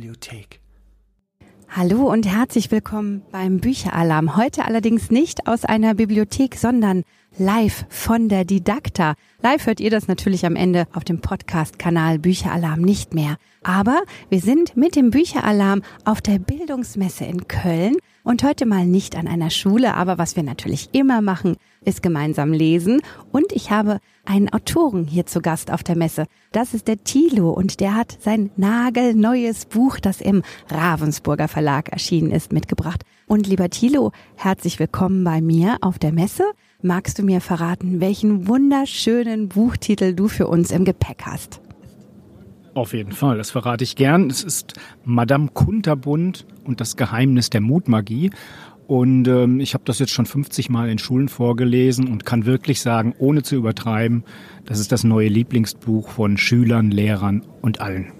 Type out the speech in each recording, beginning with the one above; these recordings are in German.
Bibliothek. Hallo und herzlich willkommen beim Bücheralarm. Heute allerdings nicht aus einer Bibliothek, sondern live von der Didakta. Live hört ihr das natürlich am Ende auf dem Podcast-Kanal Bücheralarm nicht mehr. Aber wir sind mit dem Bücheralarm auf der Bildungsmesse in Köln und heute mal nicht an einer Schule, aber was wir natürlich immer machen, ist gemeinsam lesen. Und ich habe einen Autoren hier zu Gast auf der Messe. Das ist der Thilo und der hat sein nagelneues Buch, das im Ravensburger Verlag erschienen ist, mitgebracht. Und lieber Thilo, herzlich willkommen bei mir auf der Messe. Magst du mir verraten, welchen wunderschönen Buchtitel du für uns im Gepäck hast? Auf jeden Fall, das verrate ich gern. Es ist Madame Kunterbund und das Geheimnis der Mutmagie. Und ähm, ich habe das jetzt schon 50 Mal in Schulen vorgelesen und kann wirklich sagen, ohne zu übertreiben, das ist das neue Lieblingsbuch von Schülern, Lehrern und allen.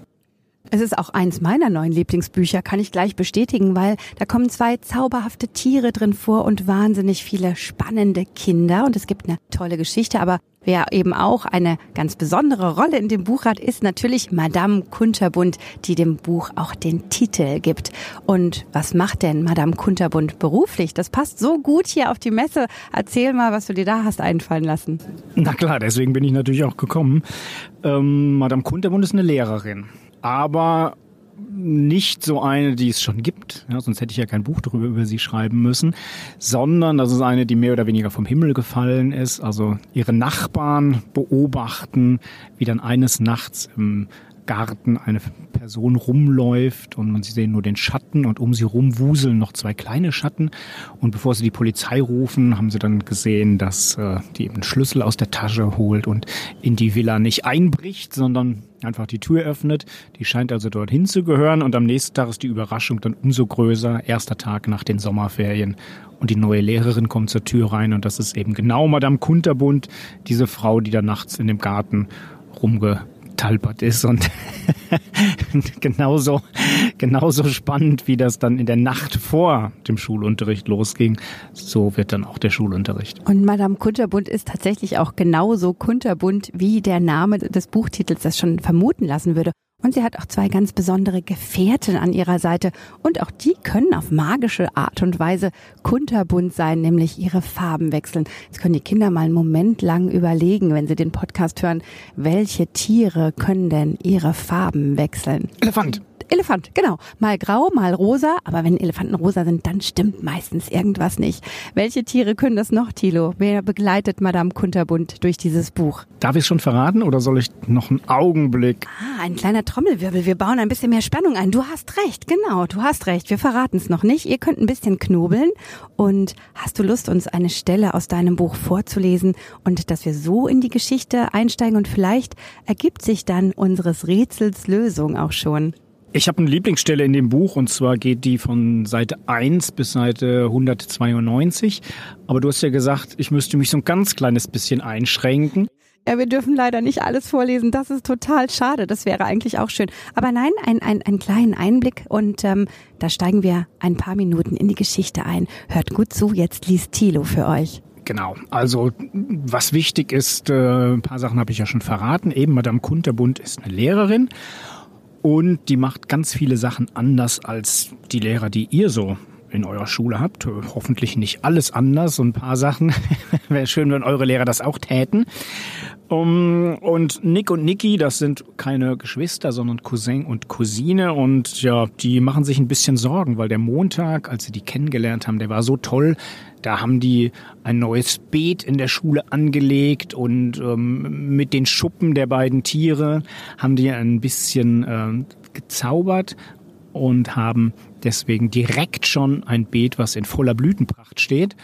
Es ist auch eins meiner neuen Lieblingsbücher, kann ich gleich bestätigen, weil da kommen zwei zauberhafte Tiere drin vor und wahnsinnig viele spannende Kinder und es gibt eine tolle Geschichte, aber Wer eben auch eine ganz besondere Rolle in dem Buch hat, ist natürlich Madame Kunterbund, die dem Buch auch den Titel gibt. Und was macht denn Madame Kunterbund beruflich? Das passt so gut hier auf die Messe. Erzähl mal, was du dir da hast einfallen lassen. Na klar, deswegen bin ich natürlich auch gekommen. Ähm, Madame Kunterbund ist eine Lehrerin aber nicht so eine, die es schon gibt, ja, sonst hätte ich ja kein Buch darüber über sie schreiben müssen, sondern das ist eine, die mehr oder weniger vom Himmel gefallen ist. Also ihre Nachbarn beobachten, wie dann eines Nachts im Garten eine Person rumläuft und man sieht nur den Schatten und um sie rum wuseln noch zwei kleine Schatten. Und bevor sie die Polizei rufen, haben sie dann gesehen, dass äh, die eben einen Schlüssel aus der Tasche holt und in die Villa nicht einbricht, sondern einfach die Tür öffnet. Die scheint also dorthin zu gehören und am nächsten Tag ist die Überraschung dann umso größer. Erster Tag nach den Sommerferien und die neue Lehrerin kommt zur Tür rein und das ist eben genau Madame Kunterbund, diese Frau, die da nachts in dem Garten rumge talpert ist und genauso, genauso spannend, wie das dann in der Nacht vor dem Schulunterricht losging, so wird dann auch der Schulunterricht. Und Madame Kunterbund ist tatsächlich auch genauso kunterbunt, wie der Name des Buchtitels das schon vermuten lassen würde. Und sie hat auch zwei ganz besondere Gefährten an ihrer Seite. Und auch die können auf magische Art und Weise kunterbunt sein, nämlich ihre Farben wechseln. Jetzt können die Kinder mal einen Moment lang überlegen, wenn sie den Podcast hören, welche Tiere können denn ihre Farben wechseln? Elefant. Elefant, genau. Mal grau, mal rosa, aber wenn Elefanten rosa sind, dann stimmt meistens irgendwas nicht. Welche Tiere können das noch, Thilo? Wer begleitet Madame Kunterbund durch dieses Buch? Darf ich es schon verraten oder soll ich noch einen Augenblick? Ah, ein kleiner Trommelwirbel. Wir bauen ein bisschen mehr Spannung ein. Du hast recht, genau, du hast recht. Wir verraten es noch nicht. Ihr könnt ein bisschen knobeln. Und hast du Lust, uns eine Stelle aus deinem Buch vorzulesen und dass wir so in die Geschichte einsteigen und vielleicht ergibt sich dann unseres Rätsels Lösung auch schon? Ich habe eine Lieblingsstelle in dem Buch und zwar geht die von Seite 1 bis Seite 192. Aber du hast ja gesagt, ich müsste mich so ein ganz kleines bisschen einschränken. Ja, wir dürfen leider nicht alles vorlesen. Das ist total schade. Das wäre eigentlich auch schön. Aber nein, ein, ein, einen kleinen Einblick und ähm, da steigen wir ein paar Minuten in die Geschichte ein. Hört gut zu, jetzt liest Thilo für euch. Genau, also was wichtig ist, äh, ein paar Sachen habe ich ja schon verraten. Eben Madame Kunterbund ist eine Lehrerin und die macht ganz viele Sachen anders als die Lehrer, die ihr so in eurer Schule habt. Hoffentlich nicht alles anders. Und ein paar Sachen wäre schön, wenn eure Lehrer das auch täten. Um, und Nick und Niki, das sind keine Geschwister, sondern Cousin und Cousine. Und ja, die machen sich ein bisschen Sorgen, weil der Montag, als sie die kennengelernt haben, der war so toll. Da haben die ein neues Beet in der Schule angelegt und ähm, mit den Schuppen der beiden Tiere haben die ein bisschen äh, gezaubert und haben deswegen direkt schon ein Beet, was in voller Blütenpracht steht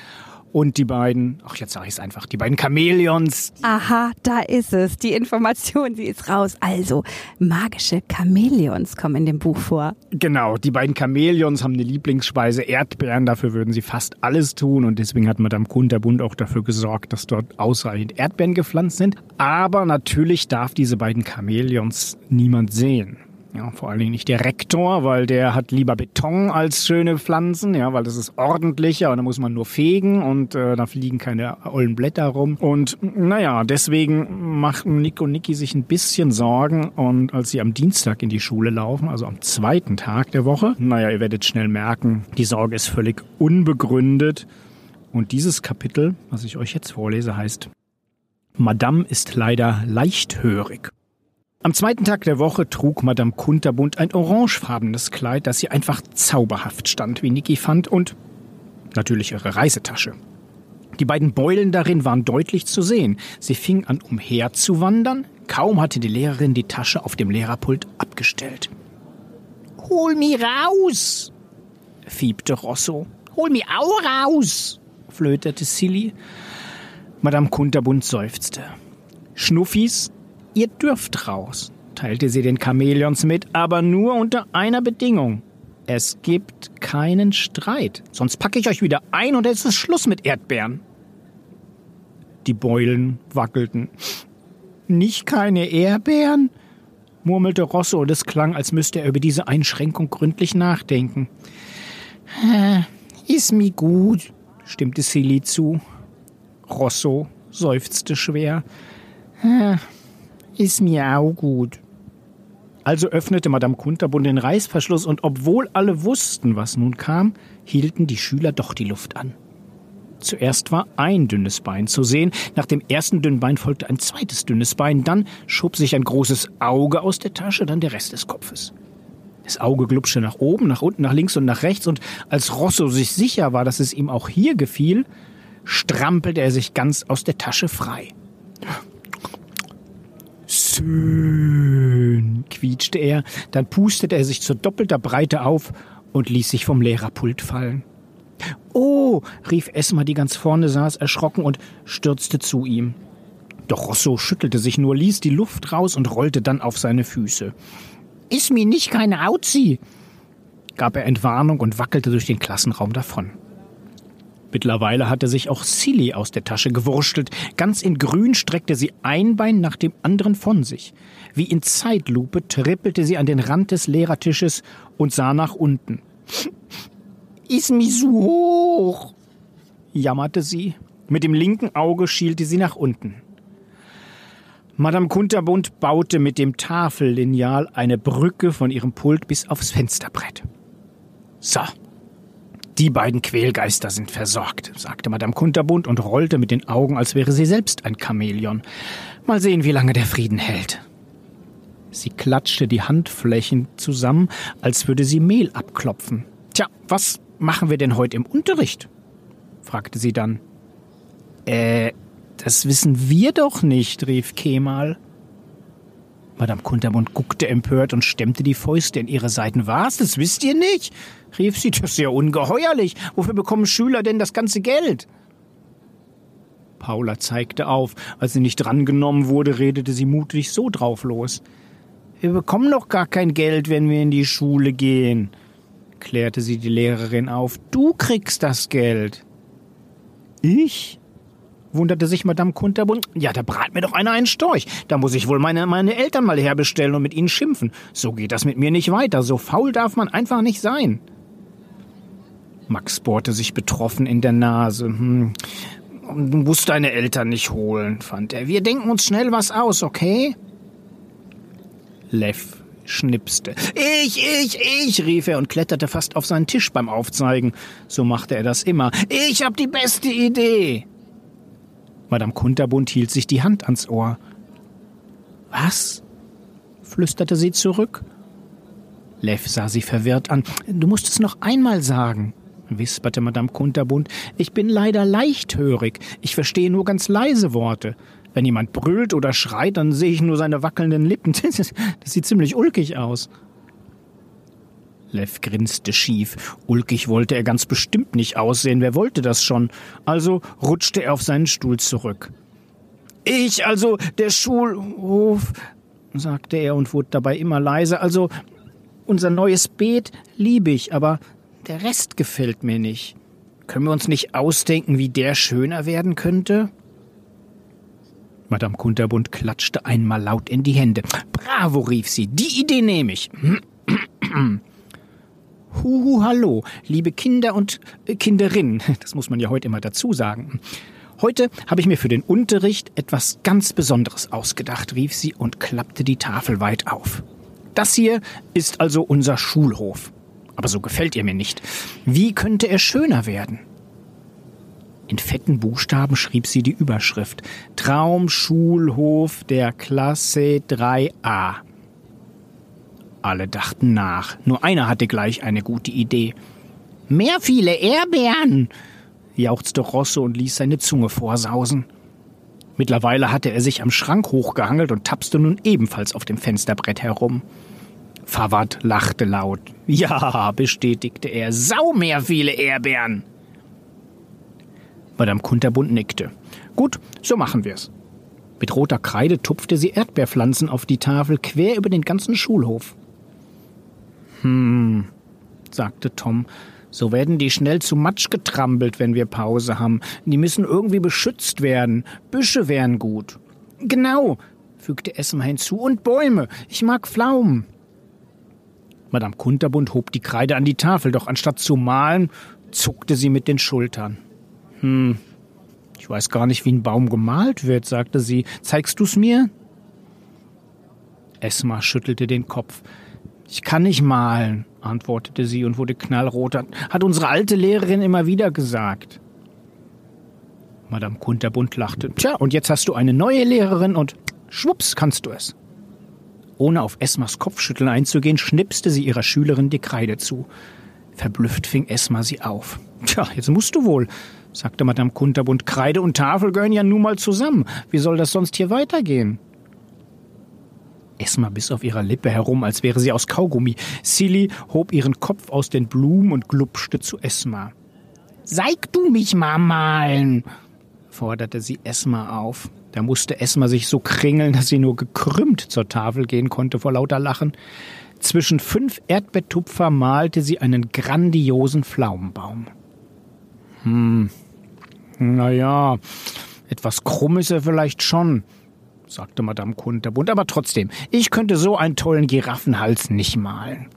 und die beiden, ach jetzt sage ich es einfach, die beiden Chamäleons. Aha, da ist es. Die Information, sie ist raus. Also, magische Chamäleons kommen in dem Buch vor. Genau, die beiden Chamäleons haben eine Lieblingsspeise Erdbeeren. Dafür würden sie fast alles tun und deswegen hat Madame Kunterbund auch dafür gesorgt, dass dort ausreichend Erdbeeren gepflanzt sind. Aber natürlich darf diese beiden Chamäleons niemand sehen. Ja, vor allen Dingen nicht der Rektor, weil der hat lieber Beton als schöne Pflanzen, ja, weil das ist ordentlicher und da muss man nur fegen und äh, da fliegen keine ollen Blätter rum. Und naja, deswegen machen Nick und Niki sich ein bisschen Sorgen und als sie am Dienstag in die Schule laufen, also am zweiten Tag der Woche, naja, ihr werdet schnell merken, die Sorge ist völlig unbegründet. Und dieses Kapitel, was ich euch jetzt vorlese, heißt Madame ist leider leichthörig. Am zweiten Tag der Woche trug Madame Kunterbund ein orangefarbenes Kleid, das ihr einfach zauberhaft stand, wie Niki fand, und natürlich ihre Reisetasche. Die beiden Beulen darin waren deutlich zu sehen. Sie fing an umherzuwandern. Kaum hatte die Lehrerin die Tasche auf dem Lehrerpult abgestellt. Hol mi raus! fiebte Rosso. Hol mi auch raus! flötete Silly. Madame Kunterbund seufzte. Schnuffis, Ihr dürft raus, teilte sie den Chamäleons mit, aber nur unter einer Bedingung. Es gibt keinen Streit, sonst packe ich euch wieder ein und es ist Schluss mit Erdbeeren. Die Beulen wackelten. Nicht keine Erdbeeren? murmelte Rosso und es klang, als müsste er über diese Einschränkung gründlich nachdenken. Ist mi gut, stimmte Silly zu. Rosso seufzte schwer. Ist mir auch gut. Also öffnete Madame Kunterbund den Reißverschluss und obwohl alle wussten, was nun kam, hielten die Schüler doch die Luft an. Zuerst war ein dünnes Bein zu sehen, nach dem ersten dünnen Bein folgte ein zweites dünnes Bein, dann schob sich ein großes Auge aus der Tasche, dann der Rest des Kopfes. Das Auge glubschte nach oben, nach unten, nach links und nach rechts, und als Rosso sich sicher war, dass es ihm auch hier gefiel, strampelte er sich ganz aus der Tasche frei. Schön, quietschte er, dann pustete er sich zu doppelter Breite auf und ließ sich vom Lehrerpult fallen. Oh, rief Esma, die ganz vorne saß, erschrocken und stürzte zu ihm. Doch Rosso schüttelte sich nur, ließ die Luft raus und rollte dann auf seine Füße. Ist mir nicht keine Auzi, gab er Entwarnung und wackelte durch den Klassenraum davon. Mittlerweile hatte sich auch Silly aus der Tasche gewurschtelt. Ganz in Grün streckte sie ein Bein nach dem anderen von sich. Wie in Zeitlupe trippelte sie an den Rand des Lehrertisches und sah nach unten. Ist mi so hoch, jammerte sie. Mit dem linken Auge schielte sie nach unten. Madame Kunterbund baute mit dem Tafellineal eine Brücke von ihrem Pult bis aufs Fensterbrett. So, die beiden Quälgeister sind versorgt, sagte Madame Kunterbund und rollte mit den Augen, als wäre sie selbst ein Chamäleon. Mal sehen, wie lange der Frieden hält. Sie klatschte die Handflächen zusammen, als würde sie Mehl abklopfen. Tja, was machen wir denn heute im Unterricht? fragte sie dann. Äh, das wissen wir doch nicht, rief Kemal. Madame Kunterbund guckte empört und stemmte die Fäuste in ihre Seiten. Was? Das wisst ihr nicht? rief sie. Das ist ja ungeheuerlich. Wofür bekommen Schüler denn das ganze Geld? Paula zeigte auf. Als sie nicht drangenommen wurde, redete sie mutig so drauf los. Wir bekommen doch gar kein Geld, wenn wir in die Schule gehen, klärte sie die Lehrerin auf. Du kriegst das Geld. Ich? Wunderte sich Madame Kunterbund. Ja, da brat mir doch einer einen Storch. Da muss ich wohl meine, meine Eltern mal herbestellen und mit ihnen schimpfen. So geht das mit mir nicht weiter. So faul darf man einfach nicht sein. Max bohrte sich betroffen in der Nase. Hm. Du musst deine Eltern nicht holen, fand er. Wir denken uns schnell was aus, okay? Lev schnipste. Ich, ich, ich, rief er und kletterte fast auf seinen Tisch beim Aufzeigen. So machte er das immer. Ich hab die beste Idee. Madame Kunterbund hielt sich die Hand ans Ohr. Was? flüsterte sie zurück. Lev sah sie verwirrt an. Du musst es noch einmal sagen, wisperte Madame Kunterbund. Ich bin leider leichthörig. Ich verstehe nur ganz leise Worte. Wenn jemand brüllt oder schreit, dann sehe ich nur seine wackelnden Lippen. Das sieht ziemlich ulkig aus. Lev grinste schief. Ulkig wollte er ganz bestimmt nicht aussehen. Wer wollte das schon? Also rutschte er auf seinen Stuhl zurück. Ich, also der Schulhof, sagte er und wurde dabei immer leiser. Also unser neues Beet liebe ich, aber der Rest gefällt mir nicht. Können wir uns nicht ausdenken, wie der schöner werden könnte? Madame Kunterbund klatschte einmal laut in die Hände. Bravo, rief sie, die Idee nehme ich. Huhu, hallo, liebe Kinder und äh, Kinderinnen. Das muss man ja heute immer dazu sagen. Heute habe ich mir für den Unterricht etwas ganz Besonderes ausgedacht, rief sie und klappte die Tafel weit auf. Das hier ist also unser Schulhof. Aber so gefällt ihr mir nicht. Wie könnte er schöner werden? In fetten Buchstaben schrieb sie die Überschrift Traumschulhof der Klasse 3a. Alle dachten nach. Nur einer hatte gleich eine gute Idee. Mehr viele Erdbeeren! jauchzte Rosso und ließ seine Zunge vorsausen. Mittlerweile hatte er sich am Schrank hochgehangelt und tapste nun ebenfalls auf dem Fensterbrett herum. Fawad lachte laut. Ja, bestätigte er, sau mehr viele Erdbeeren. Madame Kunterbund nickte. Gut, so machen wir's. Mit roter Kreide tupfte sie Erdbeerpflanzen auf die Tafel quer über den ganzen Schulhof. Hm, sagte Tom, so werden die schnell zu Matsch getrampelt, wenn wir Pause haben. Die müssen irgendwie beschützt werden. Büsche wären gut. Genau, fügte Esma hinzu. Und Bäume. Ich mag Pflaumen. Madame Kunterbund hob die Kreide an die Tafel, doch anstatt zu malen, zuckte sie mit den Schultern. Hm, ich weiß gar nicht, wie ein Baum gemalt wird, sagte sie. Zeigst du's mir? Esma schüttelte den Kopf. Ich kann nicht malen, antwortete sie und wurde knallrot. Hat unsere alte Lehrerin immer wieder gesagt. Madame Kunterbund lachte. Tja, und jetzt hast du eine neue Lehrerin und schwupps kannst du es. Ohne auf Esmas Kopfschütteln einzugehen, schnipste sie ihrer Schülerin die Kreide zu. Verblüfft fing Esma sie auf. Tja, jetzt musst du wohl, sagte Madame Kunterbund. Kreide und Tafel gehören ja nun mal zusammen. Wie soll das sonst hier weitergehen? Esma biss auf ihrer Lippe herum, als wäre sie aus Kaugummi. Silly hob ihren Kopf aus den Blumen und glupschte zu Esma. Zeig du mich mal malen, forderte sie Esma auf. Da musste Esma sich so kringeln, dass sie nur gekrümmt zur Tafel gehen konnte vor lauter Lachen. Zwischen fünf Erdbeertupfer malte sie einen grandiosen Pflaumenbaum. Hm, na ja, etwas krumm ist er vielleicht schon, sagte Madame Kunterbund, aber trotzdem, ich könnte so einen tollen Giraffenhals nicht malen.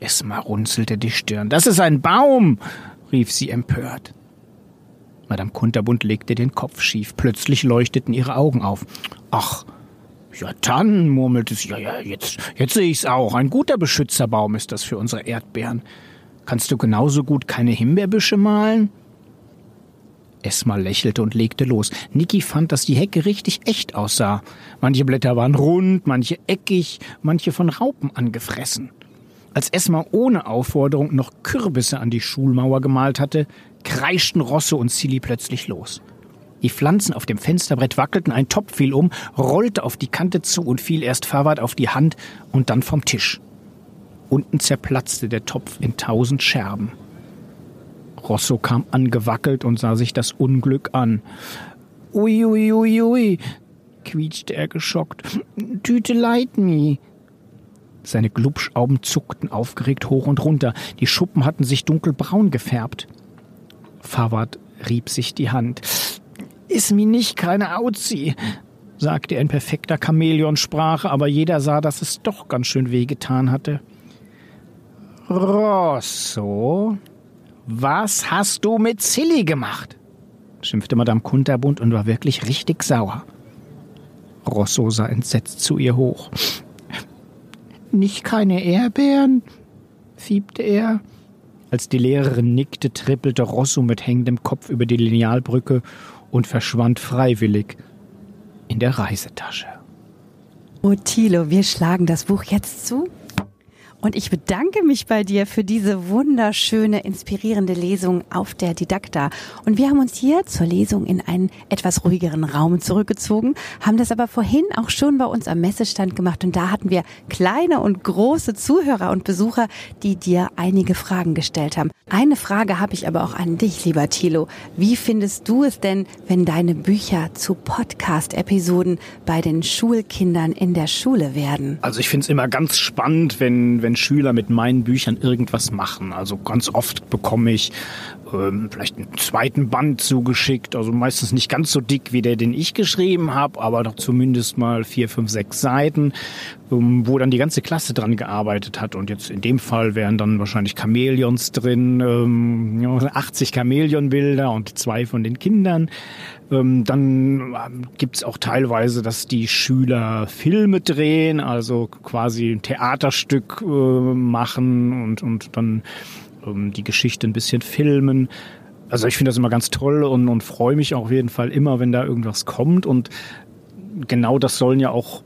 Esma runzelte die Stirn. Das ist ein Baum, rief sie empört. Madame Kunterbund legte den Kopf schief. Plötzlich leuchteten ihre Augen auf. Ach, ja dann, murmelte sie, ja, ja, jetzt, jetzt sehe ich's auch. Ein guter Beschützerbaum ist das für unsere Erdbeeren. Kannst du genauso gut keine Himbeerbüsche malen? Esma lächelte und legte los. Niki fand, dass die Hecke richtig echt aussah. Manche Blätter waren rund, manche eckig, manche von Raupen angefressen. Als Esma ohne Aufforderung noch Kürbisse an die Schulmauer gemalt hatte, kreischten Rosse und Silly plötzlich los. Die Pflanzen auf dem Fensterbrett wackelten, ein Topf fiel um, rollte auf die Kante zu und fiel erst Fawad auf die Hand und dann vom Tisch. Unten zerplatzte der Topf in tausend Scherben. Rosso kam angewackelt und sah sich das Unglück an. Ui, ui, ui, ui, quietschte er geschockt. Tüte leid me. Seine Glubschaugen zuckten aufgeregt hoch und runter. Die Schuppen hatten sich dunkelbraun gefärbt. Fawad rieb sich die Hand. Ist mi nicht keine Auzi, sagte er in perfekter Chamäleonsprache, aber jeder sah, dass es doch ganz schön wehgetan hatte. Rosso, was hast du mit Silly gemacht? schimpfte Madame Kunterbund und war wirklich richtig sauer. Rosso sah entsetzt zu ihr hoch. Nicht keine Erdbeeren? fiebte er. Als die Lehrerin nickte, trippelte Rosso mit hängendem Kopf über die Linealbrücke und verschwand freiwillig in der Reisetasche. Oh, Thilo, wir schlagen das Buch jetzt zu und ich bedanke mich bei dir für diese wunderschöne, inspirierende Lesung auf der Didakta. Und wir haben uns hier zur Lesung in einen etwas ruhigeren Raum zurückgezogen, haben das aber vorhin auch schon bei uns am Messestand gemacht. Und da hatten wir kleine und große Zuhörer und Besucher, die dir einige Fragen gestellt haben. Eine Frage habe ich aber auch an dich, lieber Thilo. Wie findest du es denn, wenn deine Bücher zu Podcast-Episoden bei den Schulkindern in der Schule werden? Also ich finde es immer ganz spannend, wenn, wenn meinen Schüler mit meinen Büchern irgendwas machen. Also ganz oft bekomme ich ähm, vielleicht einen zweiten Band zugeschickt, also meistens nicht ganz so dick wie der, den ich geschrieben habe, aber doch zumindest mal vier, fünf, sechs Seiten, ähm, wo dann die ganze Klasse dran gearbeitet hat. Und jetzt in dem Fall wären dann wahrscheinlich Chamäleons drin, ähm, 80 Chamäleonbilder und zwei von den Kindern. Ähm, dann ähm, gibt's auch teilweise, dass die Schüler Filme drehen, also quasi ein Theaterstück äh, machen und, und dann ähm, die Geschichte ein bisschen filmen. Also ich finde das immer ganz toll und, und freue mich auf jeden Fall immer, wenn da irgendwas kommt. Und genau das sollen ja auch,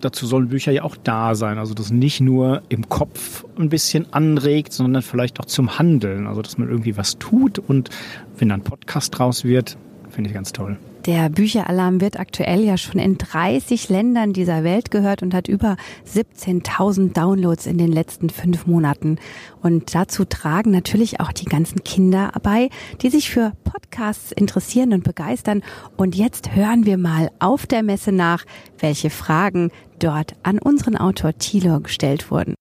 dazu sollen Bücher ja auch da sein. Also das nicht nur im Kopf ein bisschen anregt, sondern vielleicht auch zum Handeln. Also dass man irgendwie was tut und wenn dann ein Podcast draus wird, finde ich ganz toll. Der Bücheralarm wird aktuell ja schon in 30 Ländern dieser Welt gehört und hat über 17.000 Downloads in den letzten fünf Monaten. Und dazu tragen natürlich auch die ganzen Kinder bei, die sich für Podcasts interessieren und begeistern. Und jetzt hören wir mal auf der Messe nach, welche Fragen dort an unseren Autor Thilo gestellt wurden.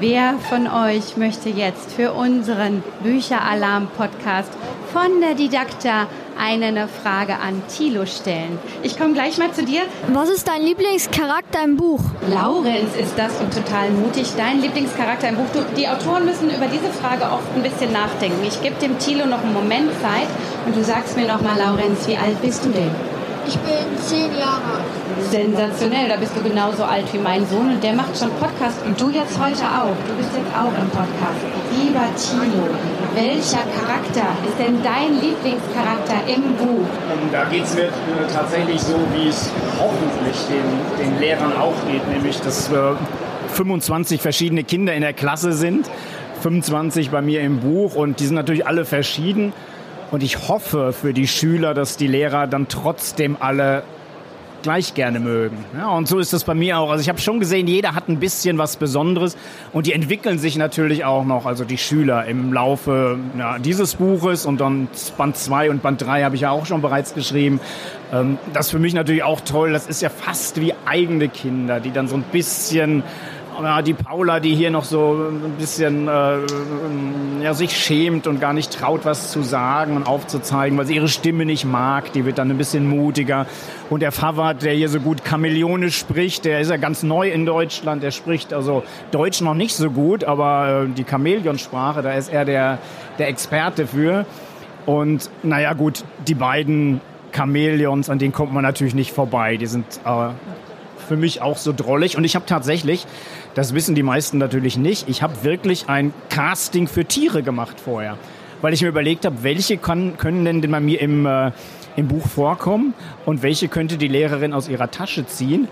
Wer von euch möchte jetzt für unseren Bücheralarm-Podcast von der Didakta eine Frage an Thilo stellen? Ich komme gleich mal zu dir. Was ist dein Lieblingscharakter im Buch? Laurenz ist das und total mutig. Dein Lieblingscharakter im Buch. Du, die Autoren müssen über diese Frage oft ein bisschen nachdenken. Ich gebe dem Thilo noch einen Moment Zeit und du sagst mir noch mal, Laurenz, wie alt bist du denn? Ich bin zehn Jahre alt. Sensationell, da bist du genauso alt wie mein Sohn und der macht schon Podcast und du jetzt heute auch. Du bist jetzt auch im Podcast. Lieber Tino, welcher Charakter ist denn dein Lieblingscharakter im Buch? Und da geht es mir äh, tatsächlich so, wie es hoffentlich den, den Lehrern auch geht, nämlich dass wir 25 verschiedene Kinder in der Klasse sind, 25 bei mir im Buch und die sind natürlich alle verschieden. Und ich hoffe für die Schüler, dass die Lehrer dann trotzdem alle gleich gerne mögen. Ja, und so ist es bei mir auch. Also ich habe schon gesehen, jeder hat ein bisschen was Besonderes und die entwickeln sich natürlich auch noch, also die Schüler im Laufe ja, dieses Buches und dann Band 2 und Band 3 habe ich ja auch schon bereits geschrieben. Ähm, das ist für mich natürlich auch toll. Das ist ja fast wie eigene Kinder, die dann so ein bisschen ja, die Paula, die hier noch so ein bisschen äh, ja, sich schämt und gar nicht traut, was zu sagen und aufzuzeigen, weil sie ihre Stimme nicht mag, die wird dann ein bisschen mutiger. Und der Fawad, der hier so gut Chameleonisch spricht, der ist ja ganz neu in Deutschland, der spricht also Deutsch noch nicht so gut, aber äh, die Chamäleonsprache, da ist er der, der Experte für. Und naja gut, die beiden Chamäleons, an denen kommt man natürlich nicht vorbei. Die sind äh, für mich auch so drollig. Und ich habe tatsächlich das wissen die meisten natürlich nicht. Ich habe wirklich ein Casting für Tiere gemacht vorher, weil ich mir überlegt habe, welche kann, können denn bei mir im, äh, im Buch vorkommen und welche könnte die Lehrerin aus ihrer Tasche ziehen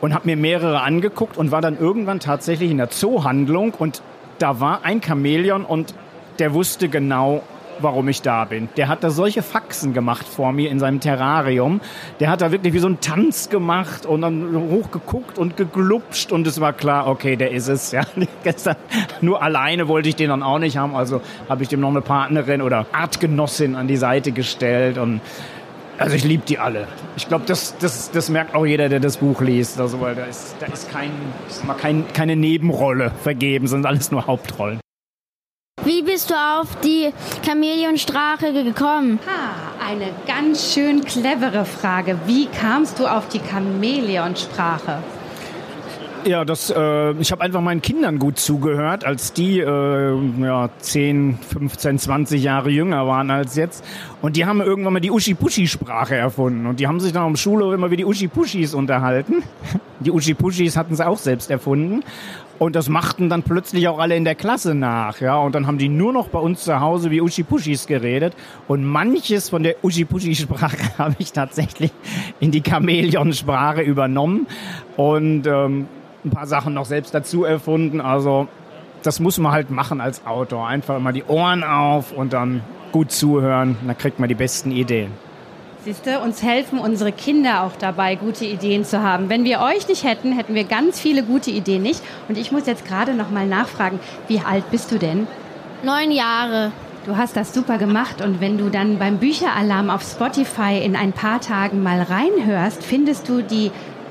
und habe mir mehrere angeguckt und war dann irgendwann tatsächlich in der Zoohandlung und da war ein Chamäleon und der wusste genau, warum ich da bin. Der hat da solche Faxen gemacht vor mir in seinem Terrarium. Der hat da wirklich wie so einen Tanz gemacht und dann hochgeguckt und geglupscht und es war klar, okay, der ist es. Ja, gestern nur alleine wollte ich den dann auch nicht haben, also habe ich dem noch eine Partnerin oder Artgenossin an die Seite gestellt und also ich liebe die alle. Ich glaube, das, das, das merkt auch jeder, der das Buch liest. Also, weil da ist, da ist kein, kein, keine Nebenrolle vergeben, sind alles nur Hauptrollen. Wie bist du auf die Chamäleonstrache gekommen? Ha, eine ganz schön clevere Frage. Wie kamst du auf die Chamäleonsprache? Ja, das, äh, ich habe einfach meinen Kindern gut zugehört, als die äh, ja, 10, 15, 20 Jahre jünger waren als jetzt. Und die haben irgendwann mal die Uschi-Puschi-Sprache erfunden. Und die haben sich dann am Schule immer wie die Uschi-Puschis unterhalten. Die Uschi-Puschis hatten sie auch selbst erfunden. Und das machten dann plötzlich auch alle in der Klasse nach, ja. Und dann haben die nur noch bei uns zu Hause wie Uschi-Puschis geredet. Und manches von der Uschi-Puschi-Sprache habe ich tatsächlich in die Chamäleon-Sprache übernommen und ähm, ein paar Sachen noch selbst dazu erfunden. Also das muss man halt machen als Autor. Einfach immer die Ohren auf und dann gut zuhören. Dann kriegt man die besten Ideen. Siehste, uns helfen unsere Kinder auch dabei, gute Ideen zu haben. Wenn wir euch nicht hätten, hätten wir ganz viele gute Ideen nicht. Und ich muss jetzt gerade noch mal nachfragen, wie alt bist du denn? Neun Jahre. Du hast das super gemacht und wenn du dann beim Bücheralarm auf Spotify in ein paar Tagen mal reinhörst, findest du die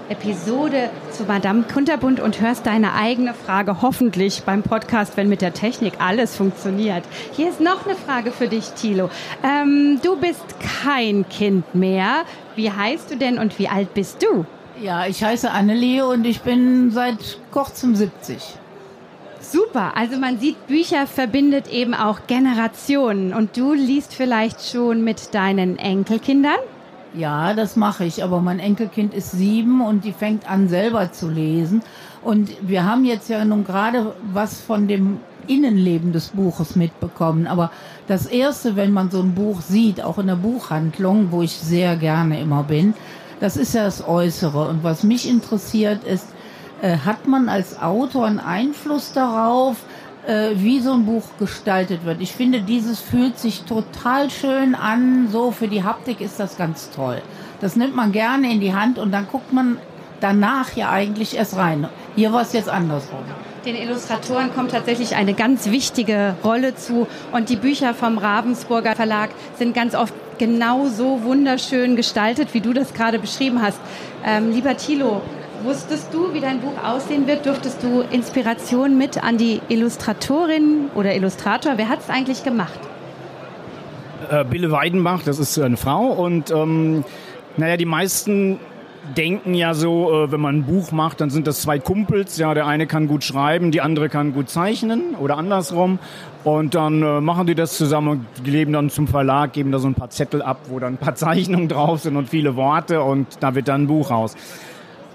Episode zu Madame Kunterbund und hörst deine eigene Frage hoffentlich beim Podcast, wenn mit der Technik alles funktioniert. Hier ist noch eine Frage für dich, Thilo. Ähm, du bist kein Kind mehr. Wie heißt du denn und wie alt bist du? Ja, ich heiße Annelie und ich bin seit kurzem 70. Super, also man sieht, Bücher verbindet eben auch Generationen. Und du liest vielleicht schon mit deinen Enkelkindern? Ja, das mache ich, aber mein Enkelkind ist sieben und die fängt an selber zu lesen. Und wir haben jetzt ja nun gerade was von dem Innenleben des Buches mitbekommen. Aber das Erste, wenn man so ein Buch sieht, auch in der Buchhandlung, wo ich sehr gerne immer bin, das ist ja das Äußere. Und was mich interessiert ist, äh, hat man als Autor einen Einfluss darauf, äh, wie so ein Buch gestaltet wird? Ich finde, dieses fühlt sich total schön an. So für die Haptik ist das ganz toll. Das nimmt man gerne in die Hand und dann guckt man danach ja eigentlich erst rein. Hier war es jetzt andersrum. Den Illustratoren kommt tatsächlich eine ganz wichtige Rolle zu und die Bücher vom Ravensburger Verlag sind ganz oft genau so wunderschön gestaltet, wie du das gerade beschrieben hast. Ähm, lieber Thilo, Wusstest du, wie dein Buch aussehen wird? Durftest du Inspiration mit an die Illustratorin oder Illustrator? Wer hat es eigentlich gemacht? Äh, Bille Weidenbach, das ist eine Frau und ähm, naja, die meisten denken ja so, äh, wenn man ein Buch macht, dann sind das zwei Kumpels. Ja, der eine kann gut schreiben, die andere kann gut zeichnen oder andersrum. Und dann äh, machen die das zusammen und geben dann zum Verlag, geben da so ein paar Zettel ab, wo dann ein paar Zeichnungen drauf sind und viele Worte und da wird dann ein Buch raus.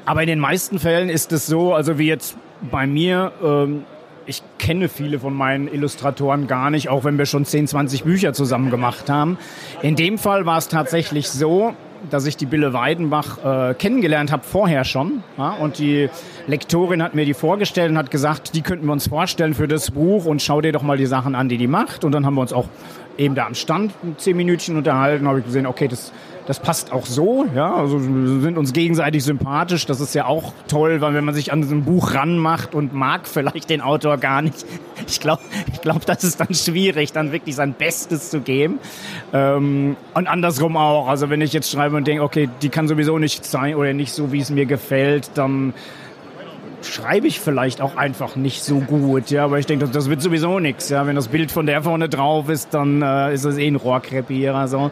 Aber in den meisten Fällen ist es so, also wie jetzt bei mir, ähm, ich kenne viele von meinen Illustratoren gar nicht, auch wenn wir schon 10, 20 Bücher zusammen gemacht haben. In dem Fall war es tatsächlich so, dass ich die Bille Weidenbach äh, kennengelernt habe vorher schon. Ja, und die Lektorin hat mir die vorgestellt und hat gesagt, die könnten wir uns vorstellen für das Buch und schau dir doch mal die Sachen an, die die macht. Und dann haben wir uns auch eben da am Stand zehn Minütchen unterhalten, habe ich gesehen, okay, das das passt auch so, ja, also sind uns gegenseitig sympathisch, das ist ja auch toll, weil wenn man sich an so ein Buch ranmacht und mag vielleicht den Autor gar nicht, ich glaube, ich glaub, das ist dann schwierig, dann wirklich sein Bestes zu geben. Ähm, und andersrum auch, also wenn ich jetzt schreibe und denke, okay, die kann sowieso nicht sein oder nicht so, wie es mir gefällt, dann schreibe ich vielleicht auch einfach nicht so gut, ja, aber ich denke, das, das wird sowieso nichts, ja, wenn das Bild von der vorne drauf ist, dann äh, ist es eh ein Rohrkrepierer, so.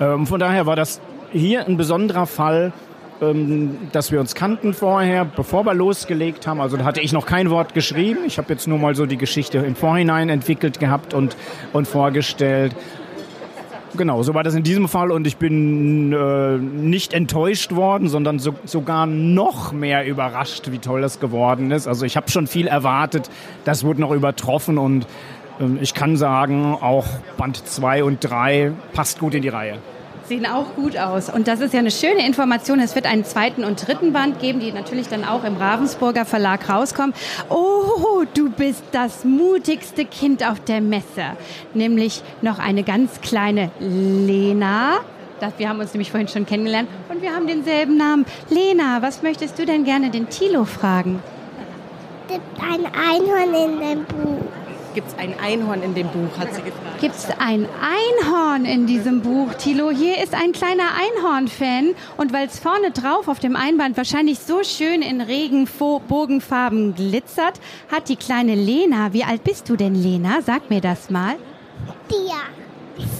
Ähm, von daher war das hier ein besonderer Fall, ähm, dass wir uns kannten vorher, bevor wir losgelegt haben. Also da hatte ich noch kein Wort geschrieben. Ich habe jetzt nur mal so die Geschichte im Vorhinein entwickelt gehabt und, und vorgestellt. Genau, so war das in diesem Fall und ich bin äh, nicht enttäuscht worden, sondern so, sogar noch mehr überrascht, wie toll das geworden ist. Also ich habe schon viel erwartet, das wurde noch übertroffen und ich kann sagen, auch Band 2 und 3 passt gut in die Reihe. Sehen auch gut aus. Und das ist ja eine schöne Information. Es wird einen zweiten und dritten Band geben, die natürlich dann auch im Ravensburger Verlag rauskommen. Oh, du bist das mutigste Kind auf der Messe. Nämlich noch eine ganz kleine Lena. Wir haben uns nämlich vorhin schon kennengelernt und wir haben denselben Namen. Lena, was möchtest du denn gerne den Tilo fragen? Gibt ein Einhorn in dem Buch. Gibt es ein Einhorn in dem Buch, hat sie gefragt. Gibt es ein Einhorn in diesem Buch, Tilo? Hier ist ein kleiner Einhorn-Fan. Und weil es vorne drauf auf dem Einband wahrscheinlich so schön in Regenbogenfarben glitzert, hat die kleine Lena, wie alt bist du denn, Lena? Sag mir das mal. Vier.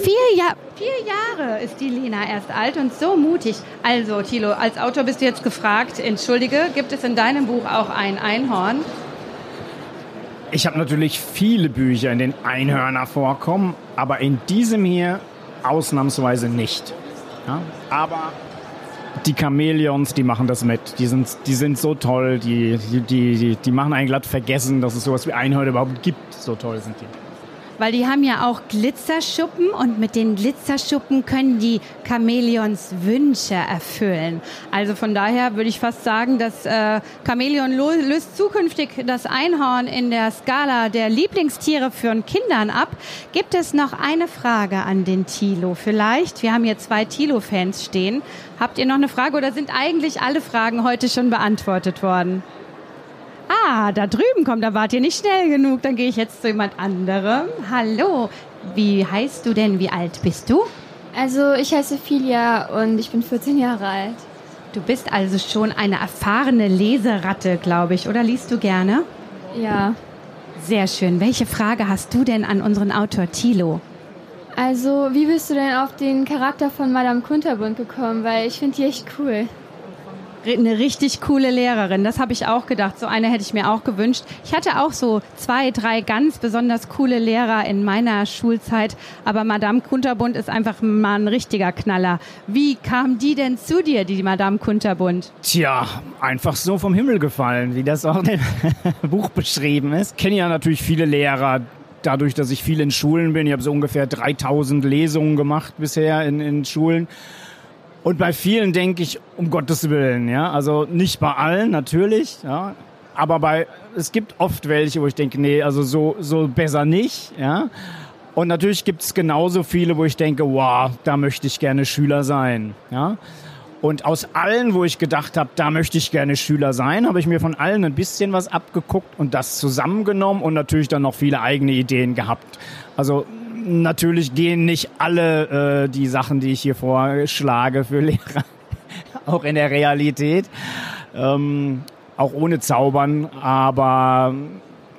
Vier, ja vier Jahre ist die Lena erst alt und so mutig. Also, Tilo, als Autor bist du jetzt gefragt, entschuldige, gibt es in deinem Buch auch ein Einhorn? Ich habe natürlich viele Bücher, in denen Einhörner vorkommen, aber in diesem hier ausnahmsweise nicht. Ja? Aber die Chamäleons, die machen das mit. Die sind, die sind so toll, die, die, die, die machen einen glatt vergessen, dass es sowas wie Einhörner überhaupt gibt. So toll sind die weil die haben ja auch Glitzerschuppen und mit den Glitzerschuppen können die Chamäleons Wünsche erfüllen. Also von daher würde ich fast sagen, das äh, Chamäleon löst zukünftig das Einhorn in der Skala der Lieblingstiere für Kindern ab. Gibt es noch eine Frage an den Tilo vielleicht? Wir haben hier zwei Tilo-Fans stehen. Habt ihr noch eine Frage oder sind eigentlich alle Fragen heute schon beantwortet worden? Ah, da drüben kommt, da wart ihr nicht schnell genug. Dann gehe ich jetzt zu jemand anderem. Hallo, wie heißt du denn? Wie alt bist du? Also ich heiße Filia und ich bin 14 Jahre alt. Du bist also schon eine erfahrene Leseratte, glaube ich, oder liest du gerne? Ja. Sehr schön. Welche Frage hast du denn an unseren Autor Thilo? Also, wie bist du denn auf den Charakter von Madame Kunterbund gekommen? Weil ich finde die echt cool eine richtig coole Lehrerin. Das habe ich auch gedacht. So eine hätte ich mir auch gewünscht. Ich hatte auch so zwei, drei ganz besonders coole Lehrer in meiner Schulzeit. Aber Madame Kunterbund ist einfach mal ein richtiger Knaller. Wie kam die denn zu dir, die Madame Kunterbund? Tja, einfach so vom Himmel gefallen, wie das auch im Buch beschrieben ist. Kenne ja natürlich viele Lehrer, dadurch, dass ich viel in Schulen bin. Ich habe so ungefähr 3000 Lesungen gemacht bisher in, in Schulen. Und bei vielen denke ich, um Gottes Willen, ja, also nicht bei allen natürlich, ja, aber bei, es gibt oft welche, wo ich denke, nee, also so, so besser nicht, ja. Und natürlich gibt es genauso viele, wo ich denke, wow, da möchte ich gerne Schüler sein, ja. Und aus allen, wo ich gedacht habe, da möchte ich gerne Schüler sein, habe ich mir von allen ein bisschen was abgeguckt und das zusammengenommen und natürlich dann noch viele eigene Ideen gehabt. Also natürlich gehen nicht alle äh, die Sachen, die ich hier vorschlage für Lehrer, auch in der Realität, ähm, auch ohne Zaubern, aber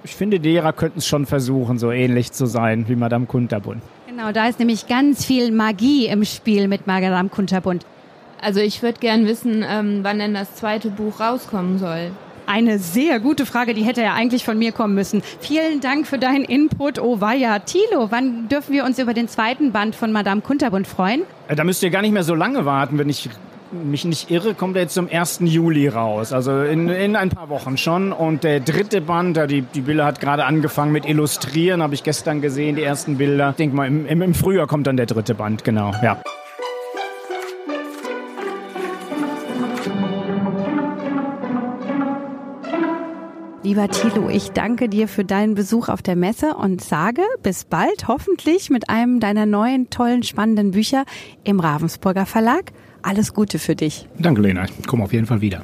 ich finde, die Lehrer könnten es schon versuchen, so ähnlich zu sein wie Madame Kunterbund. Genau, da ist nämlich ganz viel Magie im Spiel mit Madame Kunterbund. Also ich würde gern wissen, ähm, wann denn das zweite Buch rauskommen soll. Eine sehr gute Frage, die hätte ja eigentlich von mir kommen müssen. Vielen Dank für deinen Input, weia. Thilo, wann dürfen wir uns über den zweiten Band von Madame Kunterbund freuen? Äh, da müsst ihr gar nicht mehr so lange warten, wenn ich mich nicht irre, kommt er jetzt zum 1. Juli raus. Also in, in ein paar Wochen schon. Und der dritte Band, die, die Bilder hat gerade angefangen mit Illustrieren, habe ich gestern gesehen, die ersten Bilder. Ich denke mal, im, im Frühjahr kommt dann der dritte Band, genau, ja. Lieber Thilo, ich danke dir für deinen Besuch auf der Messe und sage bis bald, hoffentlich mit einem deiner neuen, tollen, spannenden Bücher im Ravensburger Verlag. Alles Gute für dich. Danke, Lena. Ich komme auf jeden Fall wieder.